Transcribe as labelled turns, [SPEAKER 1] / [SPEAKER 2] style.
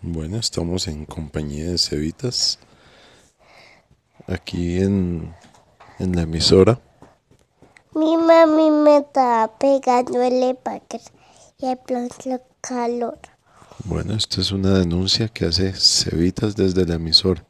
[SPEAKER 1] Bueno, estamos en compañía de Cevitas, aquí en, en la emisora.
[SPEAKER 2] Mi mami me está pegando el empaque y el el calor.
[SPEAKER 1] Bueno, esta es una denuncia que hace Cevitas desde la emisora.